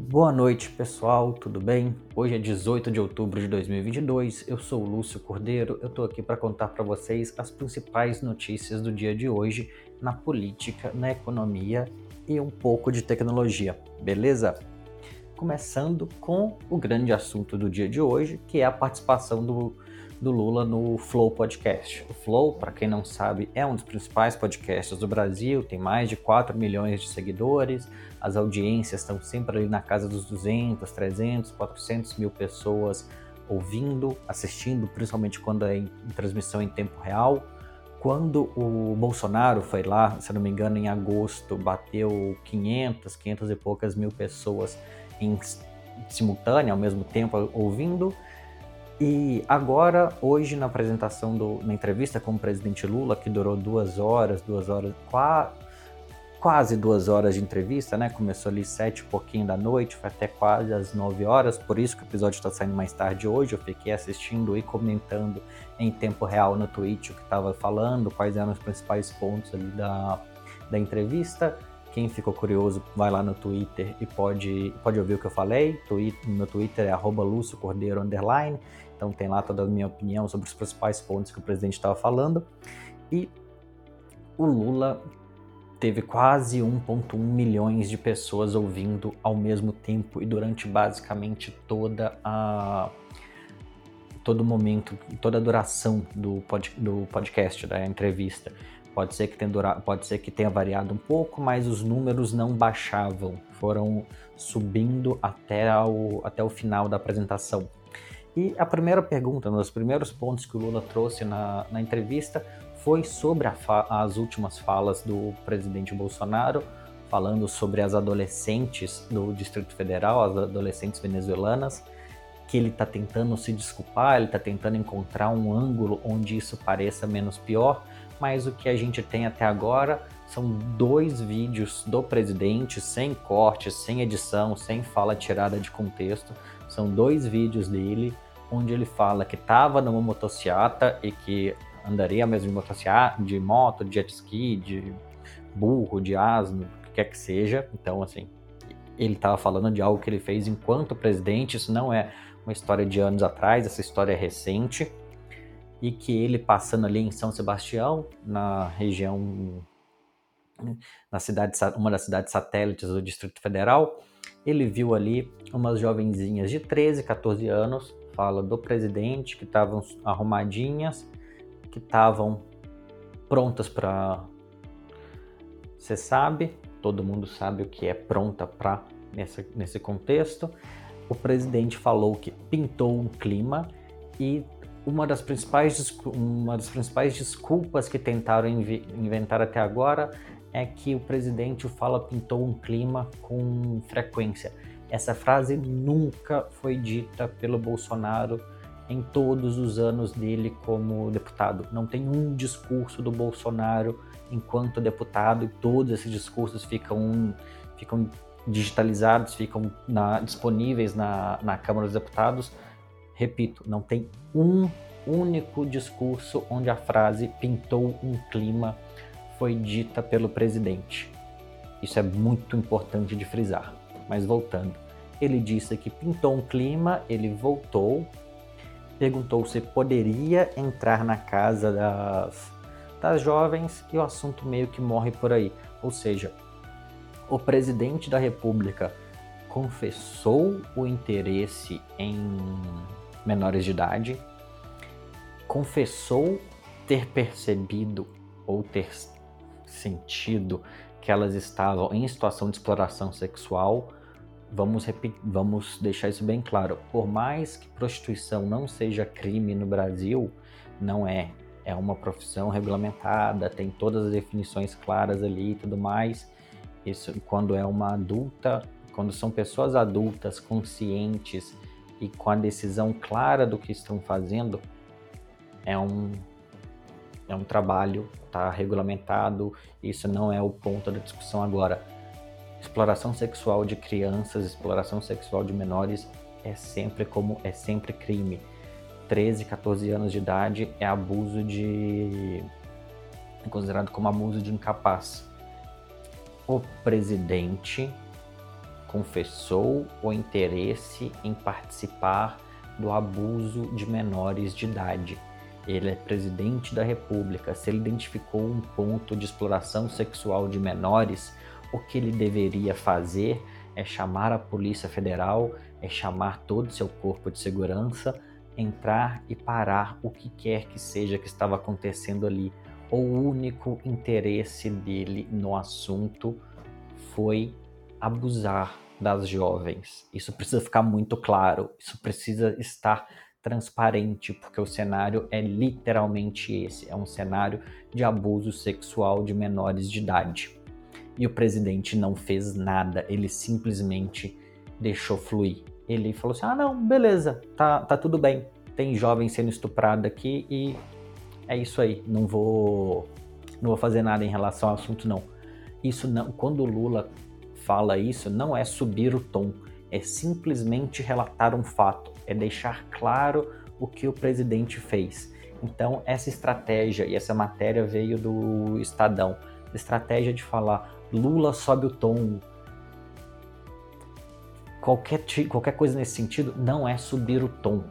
Boa noite, pessoal, tudo bem? Hoje é 18 de outubro de 2022. Eu sou o Lúcio Cordeiro. Eu tô aqui para contar para vocês as principais notícias do dia de hoje na política, na economia e um pouco de tecnologia, beleza? Começando com o grande assunto do dia de hoje, que é a participação do do Lula no Flow Podcast. O Flow, para quem não sabe, é um dos principais podcasts do Brasil, tem mais de 4 milhões de seguidores, as audiências estão sempre ali na casa dos 200, 300, 400 mil pessoas ouvindo, assistindo, principalmente quando é em, transmissão em tempo real. Quando o Bolsonaro foi lá, se não me engano, em agosto, bateu 500, 500 e poucas mil pessoas em simultânea, ao mesmo tempo ouvindo. E agora, hoje, na apresentação, do, na entrevista com o presidente Lula, que durou duas horas, duas horas, qua, quase duas horas de entrevista, né? Começou ali sete e pouquinho da noite, foi até quase às nove horas, por isso que o episódio está saindo mais tarde hoje. Eu fiquei assistindo e comentando em tempo real no Twitch o que estava falando, quais eram os principais pontos ali da, da entrevista. Quem ficou curioso, vai lá no Twitter e pode, pode ouvir o que eu falei. meu Twitter é arroba Cordeiro Underline. Então tem lá toda a minha opinião sobre os principais pontos que o presidente estava falando. E o Lula teve quase 1,1 milhões de pessoas ouvindo ao mesmo tempo e durante basicamente toda a todo momento, toda a duração do, pod, do podcast, da entrevista. Pode ser, que tenha durado, pode ser que tenha variado um pouco, mas os números não baixavam, foram subindo até o, até o final da apresentação. E a primeira pergunta, um dos primeiros pontos que o Lula trouxe na, na entrevista foi sobre as últimas falas do presidente Bolsonaro, falando sobre as adolescentes do Distrito Federal, as adolescentes venezuelanas, que ele está tentando se desculpar, ele está tentando encontrar um ângulo onde isso pareça menos pior, mas o que a gente tem até agora são dois vídeos do presidente, sem corte, sem edição, sem fala tirada de contexto. São dois vídeos dele onde ele fala que estava numa motocicleta e que andaria mesmo de de moto, de jet ski, de burro, de asno, o que quer que seja. Então, assim, ele estava falando de algo que ele fez enquanto presidente. Isso não é uma história de anos atrás, essa história é recente. E que ele passando ali em São Sebastião, na região, na cidade, uma das cidades satélites do Distrito Federal, ele viu ali umas jovenzinhas de 13, 14 anos fala do presidente, que estavam arrumadinhas, que estavam prontas para. Você sabe, todo mundo sabe o que é pronta para nesse contexto. O presidente falou que pintou um clima e uma das principais, uma das principais desculpas que tentaram inventar até agora é que o presidente fala pintou um clima com frequência. Essa frase nunca foi dita pelo Bolsonaro em todos os anos dele como deputado. Não tem um discurso do Bolsonaro enquanto deputado e todos esses discursos ficam, ficam digitalizados, ficam na, disponíveis na, na Câmara dos Deputados. Repito, não tem um único discurso onde a frase pintou um clima foi dita pelo presidente. Isso é muito importante de frisar. Mas voltando, ele disse que pintou um clima, ele voltou, perguntou se poderia entrar na casa das, das jovens e o assunto meio que morre por aí. Ou seja, o presidente da República confessou o interesse em menores de idade, confessou ter percebido ou ter sentido que elas estavam em situação de exploração sexual. Vamos, vamos deixar isso bem claro. Por mais que prostituição não seja crime no Brasil, não é. É uma profissão regulamentada, tem todas as definições claras ali e tudo mais. Isso quando é uma adulta, quando são pessoas adultas conscientes e com a decisão clara do que estão fazendo, é um é um trabalho, está regulamentado, isso não é o ponto da discussão agora. Exploração sexual de crianças, exploração sexual de menores é sempre como é sempre crime. 13, 14 anos de idade é abuso de é considerado como abuso de incapaz. O presidente confessou o interesse em participar do abuso de menores de idade. Ele é presidente da República. Se ele identificou um ponto de exploração sexual de menores, o que ele deveria fazer é chamar a Polícia Federal, é chamar todo o seu corpo de segurança, entrar e parar o que quer que seja que estava acontecendo ali. O único interesse dele no assunto foi abusar das jovens. Isso precisa ficar muito claro, isso precisa estar transparente, porque o cenário é literalmente esse: é um cenário de abuso sexual de menores de idade. E o presidente não fez nada, ele simplesmente deixou fluir. Ele falou assim: ah, não, beleza, tá, tá tudo bem. Tem jovem sendo estuprado aqui e é isso aí, não vou, não vou fazer nada em relação ao assunto, não. Isso não, quando o Lula fala isso, não é subir o tom, é simplesmente relatar um fato, é deixar claro o que o presidente fez. Então, essa estratégia e essa matéria veio do Estadão, estratégia de falar Lula sobe o tom, qualquer, qualquer coisa nesse sentido não é subir o tom.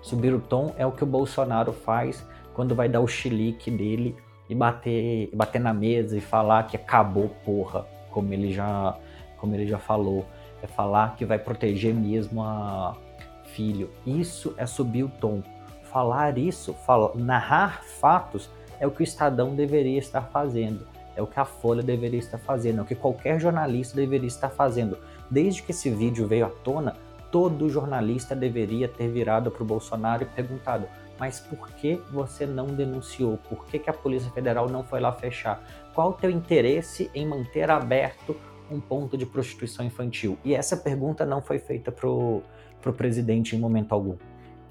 Subir o tom é o que o Bolsonaro faz quando vai dar o chilique dele e bater, bater na mesa e falar que acabou, porra, como ele já como ele já falou, é falar que vai proteger mesmo a filho. Isso é subir o tom. Falar isso, narrar fatos é o que o Estadão deveria estar fazendo, é o que a Folha deveria estar fazendo, é o que qualquer jornalista deveria estar fazendo. Desde que esse vídeo veio à tona, todo jornalista deveria ter virado para o Bolsonaro e perguntado: mas por que você não denunciou? Por que, que a Polícia Federal não foi lá fechar? Qual o teu interesse em manter aberto um ponto de prostituição infantil? E essa pergunta não foi feita para o presidente em momento algum.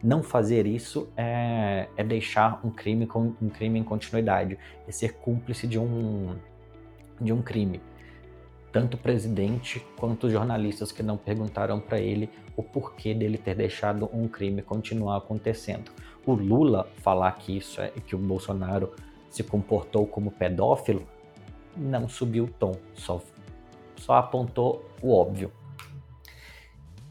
Não fazer isso é, é deixar um crime, com, um crime em continuidade, é ser cúmplice de um, de um crime. Tanto o presidente quanto os jornalistas que não perguntaram para ele o porquê dele ter deixado um crime continuar acontecendo. O Lula falar que isso é que o Bolsonaro se comportou como pedófilo não subiu o tom, só só apontou o óbvio.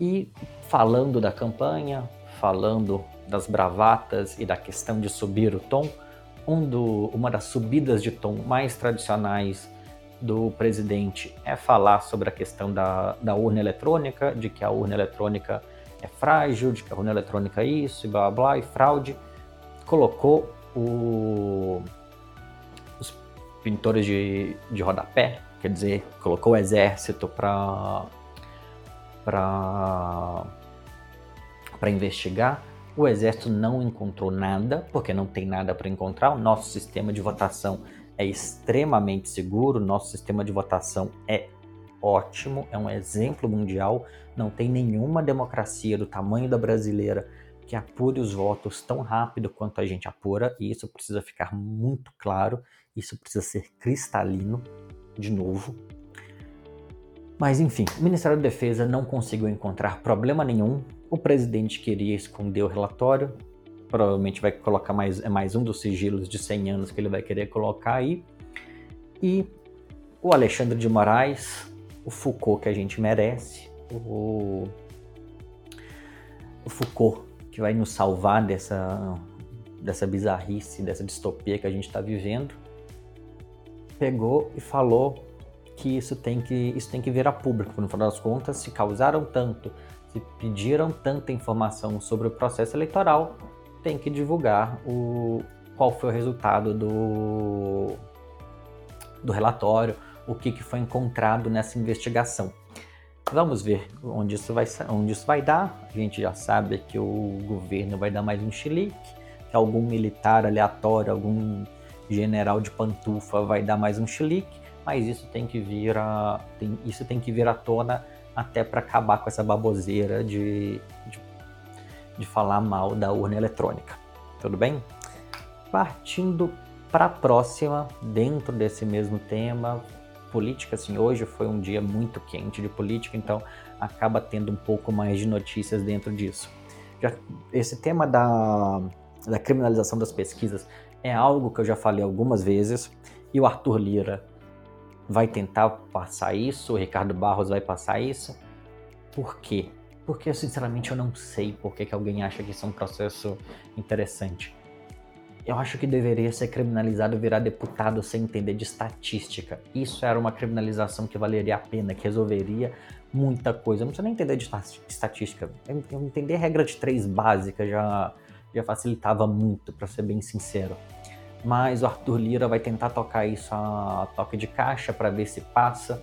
E falando da campanha, falando das bravatas e da questão de subir o tom, um do, uma das subidas de tom mais tradicionais do presidente é falar sobre a questão da, da urna eletrônica, de que a urna eletrônica é frágil, de que a urna eletrônica é isso, e blá blá, blá e fraude. Colocou o, os pintores de, de rodapé quer dizer, colocou o exército para para para investigar. O exército não encontrou nada, porque não tem nada para encontrar. O nosso sistema de votação é extremamente seguro, nosso sistema de votação é ótimo, é um exemplo mundial. Não tem nenhuma democracia do tamanho da brasileira que apure os votos tão rápido quanto a gente apura, e isso precisa ficar muito claro, isso precisa ser cristalino de novo. Mas enfim, o Ministério da Defesa não conseguiu encontrar problema nenhum. O presidente queria esconder o relatório. Provavelmente vai colocar mais, é mais um dos sigilos de 100 anos que ele vai querer colocar aí. E o Alexandre de Moraes, o Foucault que a gente merece, o, o Foucault que vai nos salvar dessa, dessa bizarrice, dessa distopia que a gente está vivendo pegou e falou que isso tem que, isso tem que vir a público. No final das contas, se causaram tanto, se pediram tanta informação sobre o processo eleitoral, tem que divulgar o, qual foi o resultado do, do relatório, o que, que foi encontrado nessa investigação. Vamos ver onde isso, vai, onde isso vai dar. A gente já sabe que o governo vai dar mais um chilique, que algum militar aleatório, algum general de pantufa vai dar mais um chilique, mas isso tem que vir a, tem, isso tem que vir à tona até para acabar com essa baboseira de, de, de falar mal da urna eletrônica. Tudo bem? Partindo para a próxima, dentro desse mesmo tema, política, assim, hoje foi um dia muito quente de política, então acaba tendo um pouco mais de notícias dentro disso. Já, esse tema da, da criminalização das pesquisas é algo que eu já falei algumas vezes e o Arthur Lira vai tentar passar isso, o Ricardo Barros vai passar isso. Por quê? Porque, sinceramente, eu não sei por que, que alguém acha que isso é um processo interessante. Eu acho que deveria ser criminalizado virar deputado sem entender de estatística. Isso era uma criminalização que valeria a pena, que resolveria muita coisa. Eu não precisa nem entender de estatística. Eu entender regra de três básica já, já facilitava muito, para ser bem sincero. Mas o Arthur Lira vai tentar tocar isso a toque de caixa para ver se passa,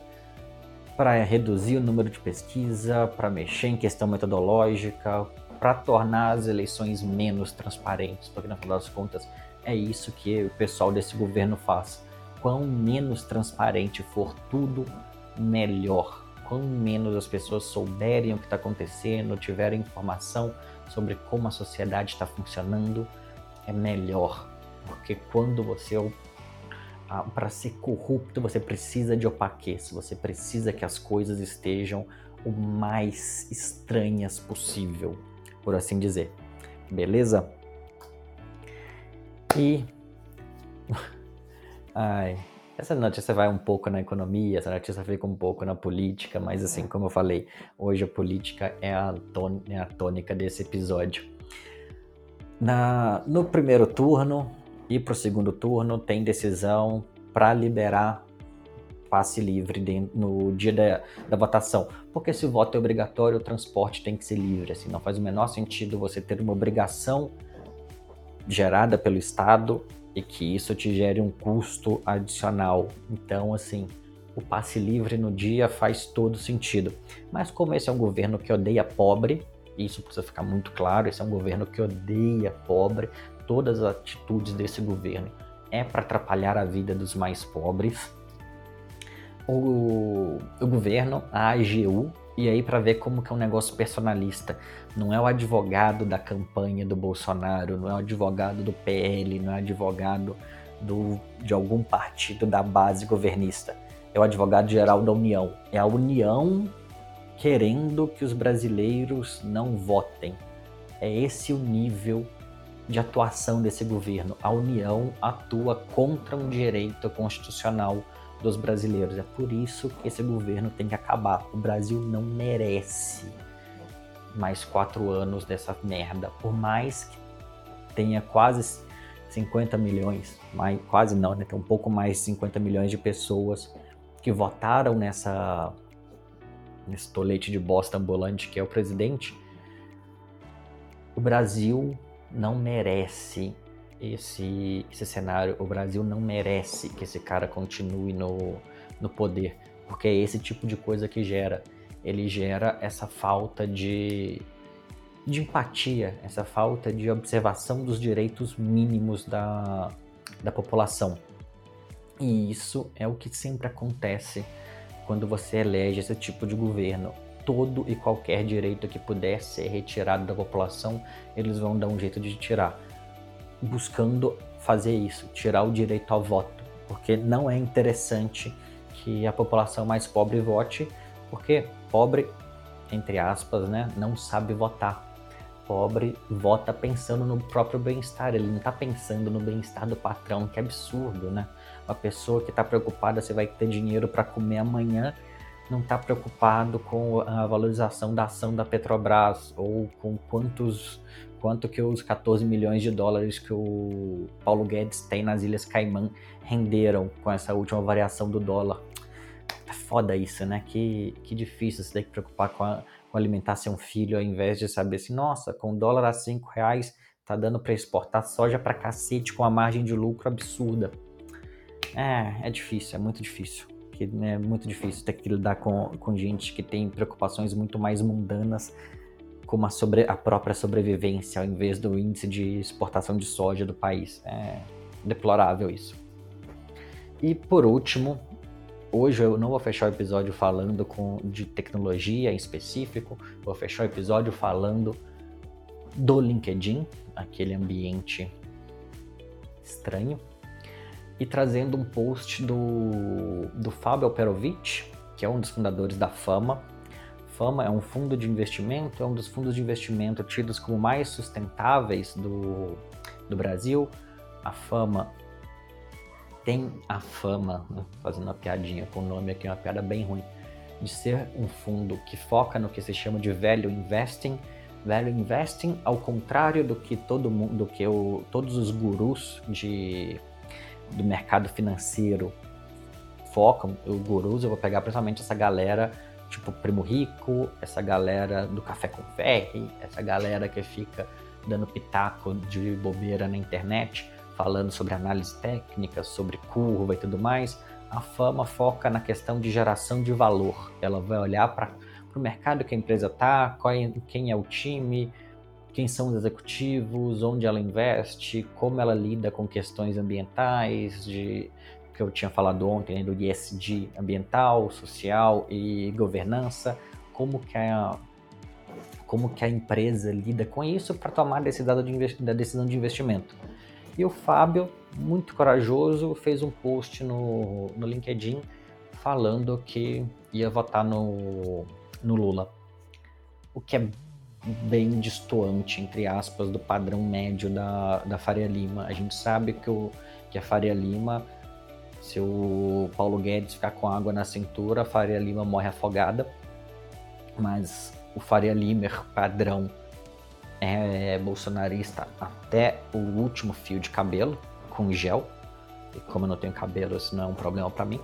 para reduzir o número de pesquisa, para mexer em questão metodológica, para tornar as eleições menos transparentes, porque no final das contas é isso que o pessoal desse governo faz. Quão menos transparente for tudo, melhor. Quanto menos as pessoas souberem o que está acontecendo, tiverem informação sobre como a sociedade está funcionando, é melhor. Porque quando você ah, para ser corrupto, você precisa de opaquez, você precisa que as coisas estejam o mais estranhas possível por assim dizer. Beleza? E. Ai. Essa notícia vai um pouco na economia, essa notícia fica um pouco na política, mas assim, como eu falei, hoje a política é a, é a tônica desse episódio. Na, no primeiro turno e para o segundo turno tem decisão para liberar passe livre no dia da, da, votação. Porque se o voto é obrigatório, o transporte tem que ser livre. Assim, não faz o menor sentido você ter uma obrigação gerada pelo Estado e que isso te gere um custo adicional. Então, assim, o passe livre no dia faz todo sentido. Mas como esse é um governo que odeia pobre, isso precisa ficar muito claro, esse é um governo que odeia pobre, todas as atitudes desse governo é para atrapalhar a vida dos mais pobres o, o governo, a AGU, e aí para ver como que é um negócio personalista. Não é o advogado da campanha do Bolsonaro, não é o advogado do PL, não é o advogado do, de algum partido da base governista. É o advogado geral da União. É a União querendo que os brasileiros não votem. É esse o nível de atuação desse governo. A União atua contra um direito constitucional dos brasileiros. É por isso que esse governo tem que acabar. O Brasil não merece mais quatro anos dessa merda. Por mais que tenha quase 50 milhões, mais, quase não, né? Tem um pouco mais de 50 milhões de pessoas que votaram nessa nesse tolete de bosta ambulante que é o presidente. O Brasil não merece esse, esse cenário. O Brasil não merece que esse cara continue no, no poder, porque é esse tipo de coisa que gera. Ele gera essa falta de, de empatia, essa falta de observação dos direitos mínimos da, da população. E isso é o que sempre acontece quando você elege esse tipo de governo. Todo e qualquer direito que puder ser retirado da população, eles vão dar um jeito de tirar buscando fazer isso, tirar o direito ao voto, porque não é interessante que a população mais pobre vote, porque pobre, entre aspas, né, não sabe votar. Pobre vota pensando no próprio bem-estar, ele não está pensando no bem-estar do patrão, que absurdo, né? Uma pessoa que está preocupada se vai ter dinheiro para comer amanhã não está preocupado com a valorização da ação da Petrobras ou com quantos quanto que os 14 milhões de dólares que o Paulo Guedes tem nas Ilhas Caimã renderam com essa última variação do dólar. É foda isso, né? Que, que difícil você ter que preocupar com, a, com alimentar seu filho ao invés de saber assim, nossa, com dólar a 5 reais tá dando para exportar soja para cacete com a margem de lucro absurda. É, é difícil, é muito difícil. Que né, é muito difícil ter que lidar com, com gente que tem preocupações muito mais mundanas como a, sobre, a própria sobrevivência ao invés do índice de exportação de soja do país. É deplorável isso. E por último, hoje eu não vou fechar o episódio falando com, de tecnologia em específico, vou fechar o episódio falando do LinkedIn, aquele ambiente estranho, e trazendo um post do, do Fábio Perovic, que é um dos fundadores da Fama, Fama é um fundo de investimento, é um dos fundos de investimento tidos como mais sustentáveis do, do Brasil. A Fama tem a fama, né, fazendo uma piadinha com o nome aqui, uma piada bem ruim, de ser um fundo que foca no que se chama de value investing. Value investing, ao contrário do que todo mundo, do que o, todos os gurus de, do mercado financeiro focam, os gurus, eu vou pegar principalmente essa galera tipo Primo Rico, essa galera do Café com Ferre, essa galera que fica dando pitaco de bobeira na internet, falando sobre análise técnica, sobre curva e tudo mais. A fama foca na questão de geração de valor. Ela vai olhar para o mercado que a empresa está, é, quem é o time, quem são os executivos, onde ela investe, como ela lida com questões ambientais, de que eu tinha falado ontem, né, do ESG ambiental, social e governança, como que a, como que a empresa lida com isso para tomar a decisão de investimento. E o Fábio, muito corajoso, fez um post no, no LinkedIn falando que ia votar no, no Lula. O que é bem distoante, entre aspas, do padrão médio da, da Faria Lima. A gente sabe que, o, que a Faria Lima se o Paulo Guedes ficar com água na cintura, a Faria Lima morre afogada. Mas o Faria Limer padrão é bolsonarista até o último fio de cabelo, com gel. E como eu não tenho cabelo, isso não é um problema para mim.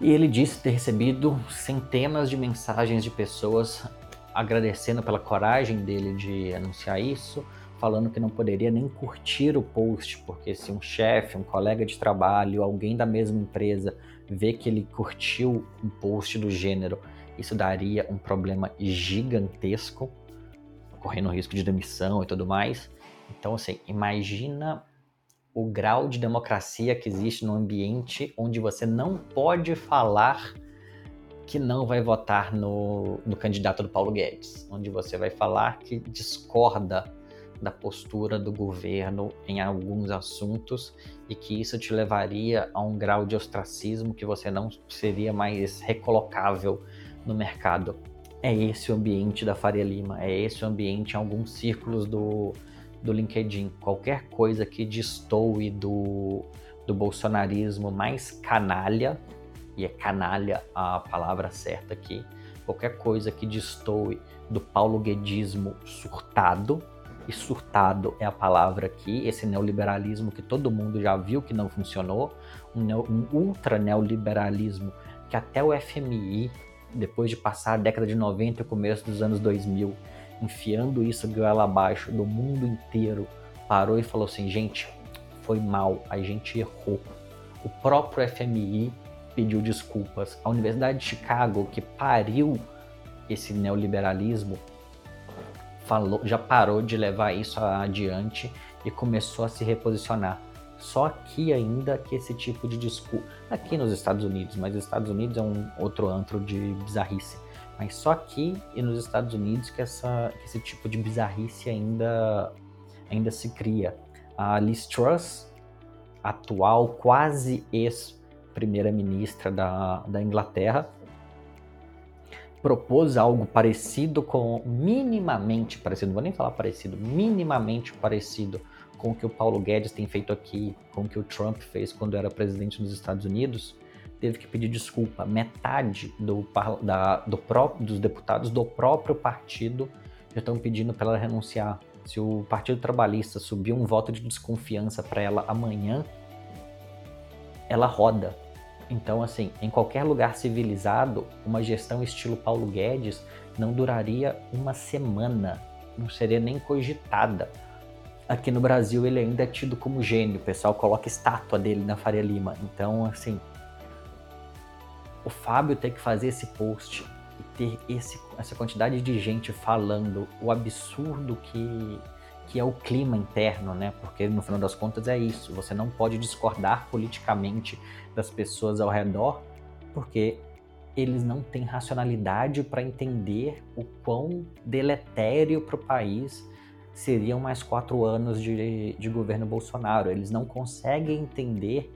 E ele disse ter recebido centenas de mensagens de pessoas agradecendo pela coragem dele de anunciar isso, falando que não poderia nem curtir o post, porque se um chefe, um colega de trabalho, alguém da mesma empresa vê que ele curtiu um post do gênero, isso daria um problema gigantesco, correndo risco de demissão e tudo mais. Então, assim, imagina o grau de democracia que existe no ambiente onde você não pode falar que não vai votar no, no candidato do Paulo Guedes, onde você vai falar que discorda da postura do governo em alguns assuntos e que isso te levaria a um grau de ostracismo que você não seria mais recolocável no mercado. É esse o ambiente da Faria Lima, é esse o ambiente em alguns círculos do, do LinkedIn. Qualquer coisa que destoe do, do bolsonarismo mais canalha, e é canalha a palavra certa aqui, qualquer coisa que destoe do paulo guedismo surtado, e surtado é a palavra aqui, esse neoliberalismo que todo mundo já viu que não funcionou, um, um ultra neoliberalismo que até o FMI, depois de passar a década de 90 e o começo dos anos 2000, enfiando isso goela abaixo do mundo inteiro, parou e falou assim: gente, foi mal, a gente errou. O próprio FMI pediu desculpas. A Universidade de Chicago, que pariu esse neoliberalismo, falou, já parou de levar isso adiante e começou a se reposicionar. Só aqui ainda que esse tipo de discurso, aqui nos Estados Unidos, mas os Estados Unidos é um outro antro de bizarrice. Mas só aqui e nos Estados Unidos que, essa, que esse tipo de bizarrice ainda, ainda se cria. A Liz Truss, atual quase ex-primeira-ministra da, da Inglaterra, propôs algo parecido com, minimamente parecido, não vou nem falar parecido, minimamente parecido com o que o Paulo Guedes tem feito aqui, com o que o Trump fez quando era presidente dos Estados Unidos, teve que pedir desculpa. Metade do, da, do próprio, dos deputados do próprio partido já estão pedindo para ela renunciar. Se o Partido Trabalhista subir um voto de desconfiança para ela amanhã, ela roda. Então, assim, em qualquer lugar civilizado, uma gestão estilo Paulo Guedes não duraria uma semana, não seria nem cogitada. Aqui no Brasil ele ainda é tido como gênio, o pessoal coloca estátua dele na Faria Lima. Então, assim, o Fábio ter que fazer esse post e ter esse, essa quantidade de gente falando o absurdo que que é o clima interno, né? Porque no final das contas é isso. Você não pode discordar politicamente das pessoas ao redor, porque eles não têm racionalidade para entender o quão deletério para o país seriam mais quatro anos de, de governo Bolsonaro. Eles não conseguem entender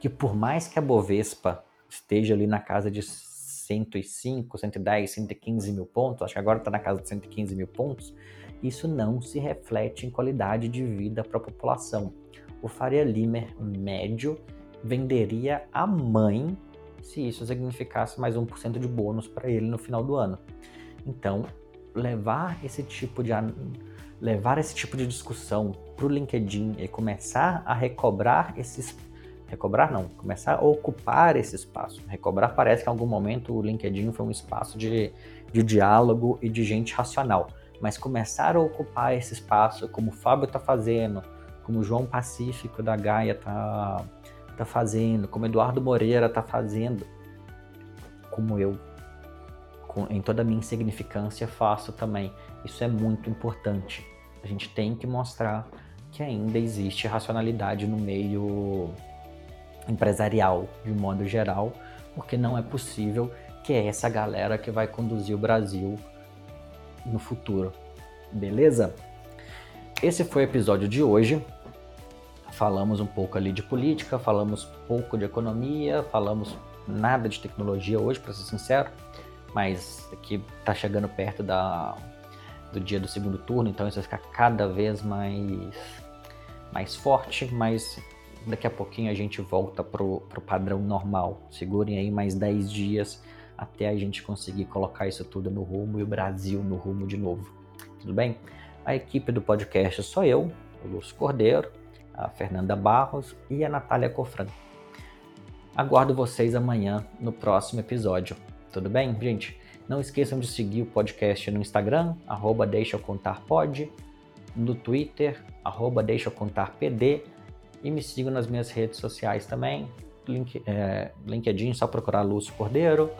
que por mais que a Bovespa esteja ali na casa de 105, 110, 115 mil pontos, acho que agora está na casa de 115 mil pontos, isso não se reflete em qualidade de vida para a população. O Faria Limer médio venderia a mãe se isso significasse mais 1% de bônus para ele no final do ano. Então, levar esse tipo de levar esse tipo de discussão para o LinkedIn e começar a recobrar esses recobrar não, começar a ocupar esse espaço. Recobrar parece que em algum momento o LinkedIn foi um espaço de, de diálogo e de gente racional, mas começar a ocupar esse espaço, como o Fábio está fazendo, como o João Pacífico da Gaia está tá fazendo, como Eduardo Moreira está fazendo, como eu, com, em toda a minha insignificância, faço também. Isso é muito importante. A gente tem que mostrar que ainda existe racionalidade no meio empresarial, de modo geral, porque não é possível que é essa galera que vai conduzir o Brasil no futuro. Beleza? Esse foi o episódio de hoje. Falamos um pouco ali de política, falamos pouco de economia, falamos nada de tecnologia hoje, para ser sincero, mas aqui tá chegando perto da, do dia do segundo turno, então isso vai ficar cada vez mais, mais forte, mas daqui a pouquinho a gente volta pro, pro padrão normal. Segurem aí mais 10 dias até a gente conseguir colocar isso tudo no rumo e o Brasil no rumo de novo. Tudo bem? A equipe do podcast sou eu, o Lúcio Cordeiro, a Fernanda Barros e a Natália Cofran. Aguardo vocês amanhã no próximo episódio. Tudo bem, gente? Não esqueçam de seguir o podcast no Instagram, arroba deixa eu contar no Twitter, arroba deixa eu contar pd, e me sigam nas minhas redes sociais também, Link, é, LinkedIn, só procurar Lúcio Cordeiro,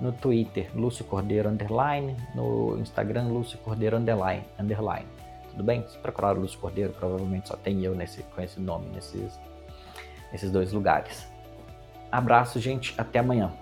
no Twitter, Lúcio Cordeiro Underline, no Instagram, Lúcio Cordeiro Underline. underline. Tudo bem? Se procurar Lúcio Cordeiro, provavelmente só tem eu nesse, com esse nome nesses, nesses dois lugares. Abraço, gente. Até amanhã.